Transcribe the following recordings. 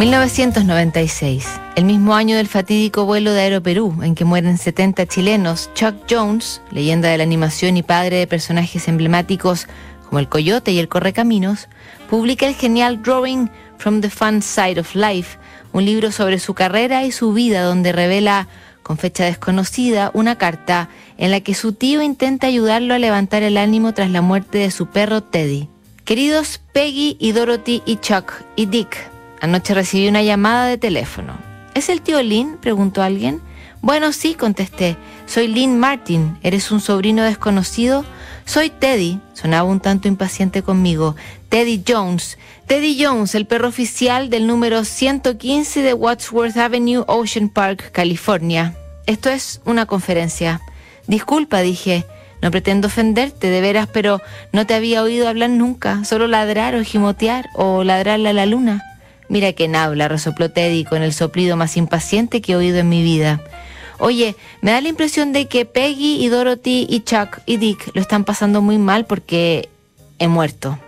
1996, el mismo año del fatídico vuelo de Aeroperú, en que mueren 70 chilenos, Chuck Jones, leyenda de la animación y padre de personajes emblemáticos como el Coyote y el Correcaminos, publica el genial Drawing from the Fun Side of Life, un libro sobre su carrera y su vida donde revela, con fecha desconocida, una carta en la que su tío intenta ayudarlo a levantar el ánimo tras la muerte de su perro Teddy. Queridos Peggy y Dorothy y Chuck y Dick, Anoche recibí una llamada de teléfono. ¿Es el tío Lynn? preguntó alguien. Bueno, sí, contesté. Soy Lynn Martin. ¿Eres un sobrino desconocido? Soy Teddy. Sonaba un tanto impaciente conmigo. Teddy Jones. Teddy Jones, el perro oficial del número 115 de Wadsworth Avenue, Ocean Park, California. Esto es una conferencia. Disculpa, dije. No pretendo ofenderte, de veras, pero no te había oído hablar nunca, solo ladrar o gimotear o ladrarle a la luna. Mira quién habla, resopló Teddy con el soplido más impaciente que he oído en mi vida. Oye, me da la impresión de que Peggy y Dorothy y Chuck y Dick lo están pasando muy mal porque he muerto.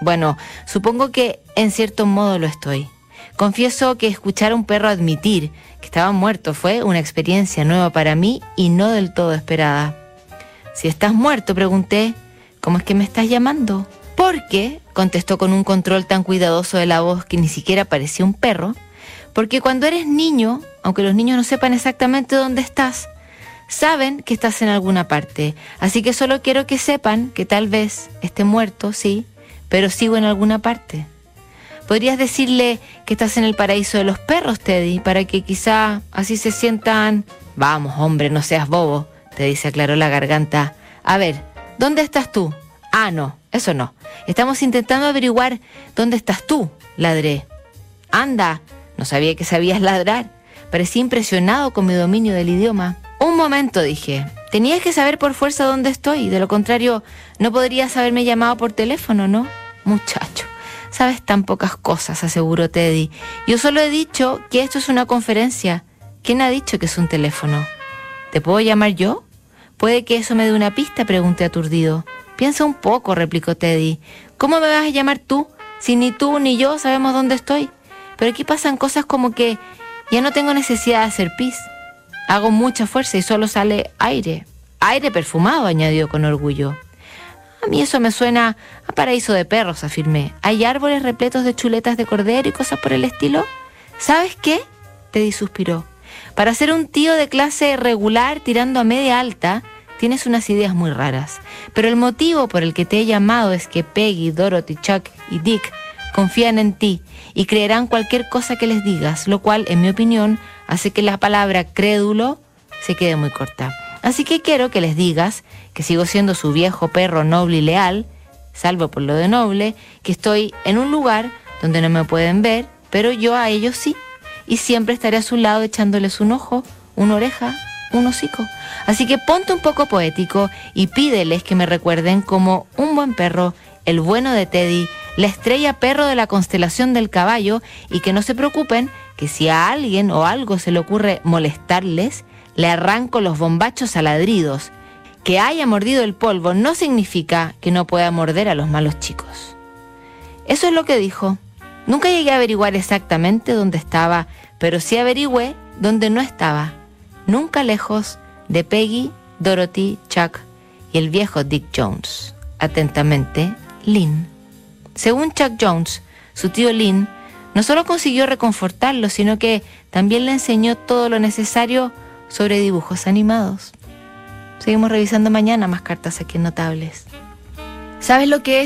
Bueno, supongo que en cierto modo lo estoy. Confieso que escuchar a un perro admitir que estaba muerto fue una experiencia nueva para mí y no del todo esperada. Si estás muerto, pregunté, ¿cómo es que me estás llamando? Porque, contestó con un control tan cuidadoso de la voz que ni siquiera parecía un perro, porque cuando eres niño, aunque los niños no sepan exactamente dónde estás, saben que estás en alguna parte. Así que solo quiero que sepan que tal vez esté muerto, sí, pero sigo en alguna parte. Podrías decirle que estás en el paraíso de los perros, Teddy, para que quizá así se sientan... Vamos, hombre, no seas bobo, Teddy se aclaró la garganta. A ver, ¿dónde estás tú? Ah, no, eso no. Estamos intentando averiguar dónde estás tú, ladré. Anda, no sabía que sabías ladrar. Parecía impresionado con mi dominio del idioma. Un momento, dije. Tenías que saber por fuerza dónde estoy. De lo contrario, no podrías haberme llamado por teléfono, ¿no? Muchacho, sabes tan pocas cosas, aseguró Teddy. Yo solo he dicho que esto es una conferencia. ¿Quién ha dicho que es un teléfono? ¿Te puedo llamar yo? Puede que eso me dé una pista, pregunté aturdido. Piensa un poco, replicó Teddy. ¿Cómo me vas a llamar tú si ni tú ni yo sabemos dónde estoy? Pero aquí pasan cosas como que ya no tengo necesidad de hacer pis. Hago mucha fuerza y solo sale aire. Aire perfumado, añadió con orgullo. A mí eso me suena a paraíso de perros, afirmé. ¿Hay árboles repletos de chuletas de cordero y cosas por el estilo? ¿Sabes qué? Teddy suspiró. Para ser un tío de clase regular tirando a media alta, Tienes unas ideas muy raras, pero el motivo por el que te he llamado es que Peggy, Dorothy, Chuck y Dick confían en ti y creerán cualquier cosa que les digas, lo cual, en mi opinión, hace que la palabra crédulo se quede muy corta. Así que quiero que les digas que sigo siendo su viejo perro noble y leal, salvo por lo de noble, que estoy en un lugar donde no me pueden ver, pero yo a ellos sí, y siempre estaré a su lado echándoles un ojo, una oreja un hocico. Así que ponte un poco poético y pídeles que me recuerden como un buen perro, el bueno de Teddy, la estrella perro de la constelación del caballo y que no se preocupen que si a alguien o algo se le ocurre molestarles, le arranco los bombachos a ladridos. Que haya mordido el polvo no significa que no pueda morder a los malos chicos. Eso es lo que dijo. Nunca llegué a averiguar exactamente dónde estaba, pero sí averigüé dónde no estaba nunca lejos de Peggy, Dorothy, Chuck y el viejo Dick Jones. Atentamente, Lynn. Según Chuck Jones, su tío Lynn no solo consiguió reconfortarlo, sino que también le enseñó todo lo necesario sobre dibujos animados. Seguimos revisando mañana más cartas aquí Notables. ¿Sabes lo que es?